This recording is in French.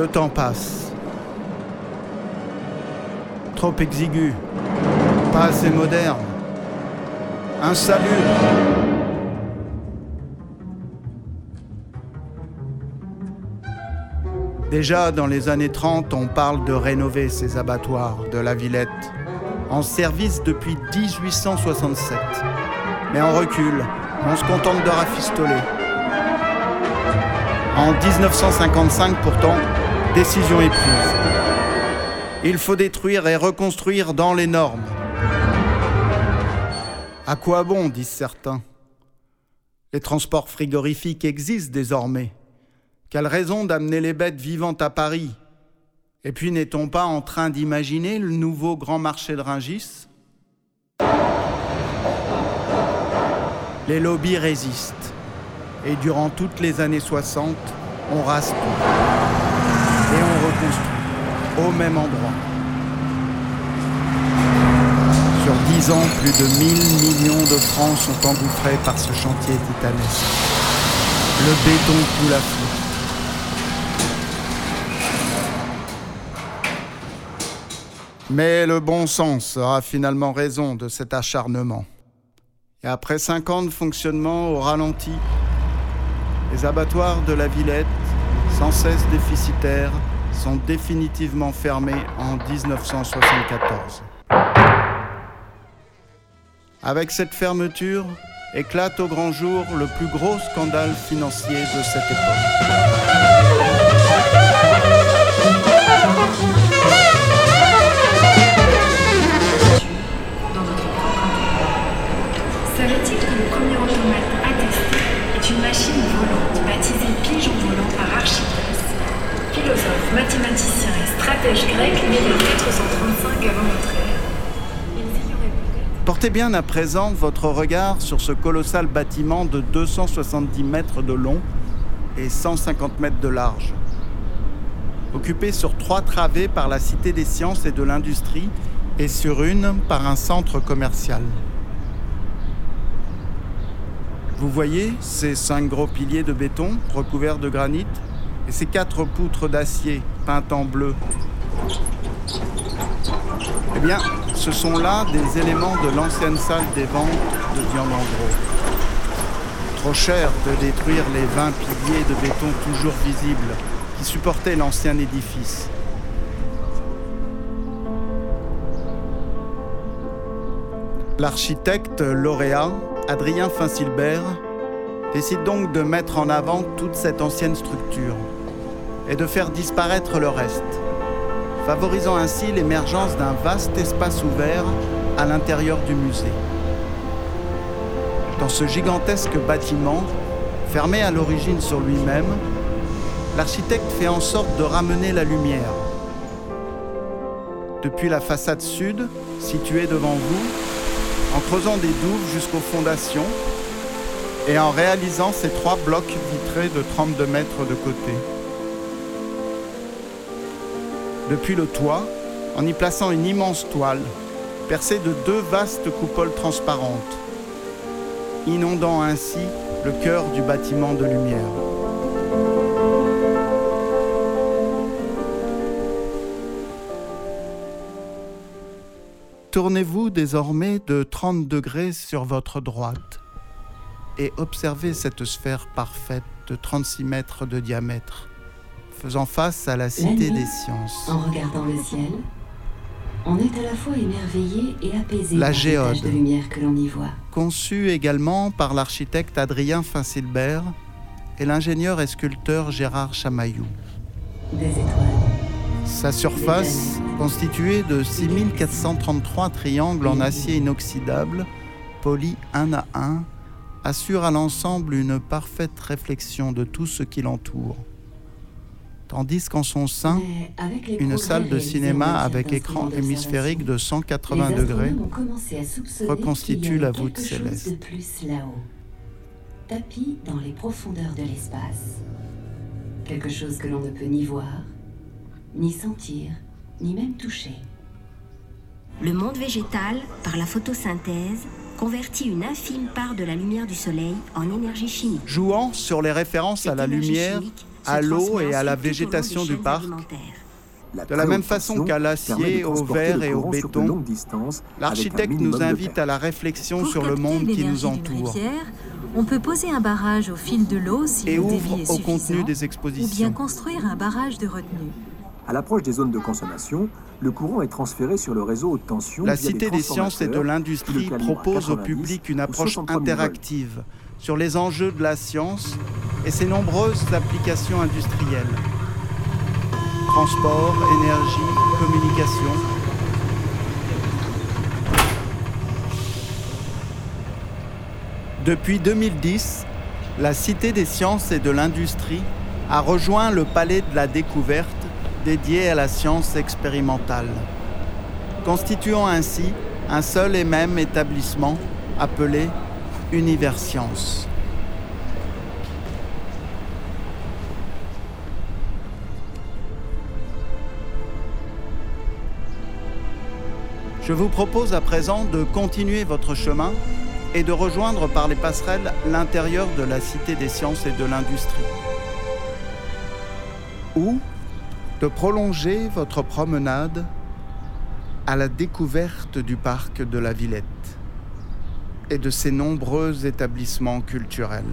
Le temps passe. Trop exigu. Pas assez moderne. Insalubre. Déjà dans les années 30, on parle de rénover ces abattoirs de la Villette, en service depuis 1867. Mais on recule, on se contente de rafistoler. En 1955 pourtant, décision est prise. Il faut détruire et reconstruire dans les normes. À quoi bon, disent certains Les transports frigorifiques existent désormais. Quelle raison d'amener les bêtes vivantes à Paris? Et puis n'est-on pas en train d'imaginer le nouveau grand marché de Ringis? Les lobbies résistent. Et durant toutes les années 60, on rase tout. Au même endroit. Sur dix ans, plus de 1000 millions de francs sont engouffrés par ce chantier titanesque. Le béton coule à flot. Mais le bon sens aura finalement raison de cet acharnement. Et après cinq ans de fonctionnement au ralenti, les abattoirs de la Villette, sans cesse déficitaires, sont définitivement fermés en 1974. Avec cette fermeture, éclate au grand jour le plus gros scandale financier de cette époque. Savait-il que le premier automate attesté est une machine volante baptisée pigeon volant par mathématicien et stratège grec né vers 435 avant notre ère Portez bien à présent votre regard sur ce colossal bâtiment de 270 mètres de long et 150 mètres de large. Occupé sur trois travées par la Cité des sciences et de l'industrie et sur une par un centre commercial. Vous voyez ces cinq gros piliers de béton recouverts de granit et ces quatre poutres d'acier peintes en bleu. Eh bien, ce sont là des éléments de l'ancienne salle des ventes de viande. Trop cher de détruire les 20 piliers de béton toujours visibles qui supportaient l'ancien édifice. L'architecte lauréat, Adrien Finsilbert, décide donc de mettre en avant toute cette ancienne structure et de faire disparaître le reste, favorisant ainsi l'émergence d'un vaste espace ouvert à l'intérieur du musée. Dans ce gigantesque bâtiment, fermé à l'origine sur lui-même, l'architecte fait en sorte de ramener la lumière. Depuis la façade sud, située devant vous, en creusant des douves jusqu'aux fondations et en réalisant ces trois blocs vitrés de 32 mètres de côté. Depuis le toit, en y plaçant une immense toile, percée de deux vastes coupoles transparentes, inondant ainsi le cœur du bâtiment de lumière. Tournez-vous désormais de 30 degrés sur votre droite et observez cette sphère parfaite de 36 mètres de diamètre, faisant face à la Cité nuit, des Sciences. En regardant le ciel, on est à la fois émerveillé et apaisé La par les géode. de lumière que l'on y voit. Conçu également par l'architecte Adrien Finsilbert et l'ingénieur et sculpteur Gérard Chamaillou. Des étoiles. Sa surface, constituée de 6433 triangles en acier inoxydable, polis un à un, assure à l'ensemble une parfaite réflexion de tout ce qui l'entoure. Tandis qu'en son sein, une salle de cinéma avec écran hémisphérique de d'observation, 180 les degrés reconstitue la voûte céleste. de plus là-haut. Tapis dans les profondeurs de l'espace. Quelque chose que l'on ne peut ni voir, ni sentir, ni même toucher. Le monde végétal, par la photosynthèse, convertit une infime part de la lumière du soleil en énergie chimique. jouant sur les références à la lumière chimique à l'eau et à la végétation du parc, de la même façon qu'à l'acier, au verre et au béton, l'architecte nous invite à la réflexion sur le monde qui nous entoure. On peut poser un barrage au fil de l'eau si et le ouvre débit est au contenu des ou bien expositions. construire un barrage de retenue. À l'approche des zones de consommation, le courant est transféré sur le réseau haute tension. La Cité des sciences et de l'industrie propose au 90 public une approche 63 000 volts. interactive sur les enjeux de la science et ses nombreuses applications industrielles. Transport, énergie, communication. Depuis 2010, la Cité des sciences et de l'industrie a rejoint le Palais de la découverte dédié à la science expérimentale constituant ainsi un seul et même établissement appelé Univers Science. Je vous propose à présent de continuer votre chemin et de rejoindre par les passerelles l'intérieur de la Cité des sciences et de l'industrie. Ou de prolonger votre promenade à la découverte du parc de la Villette et de ses nombreux établissements culturels.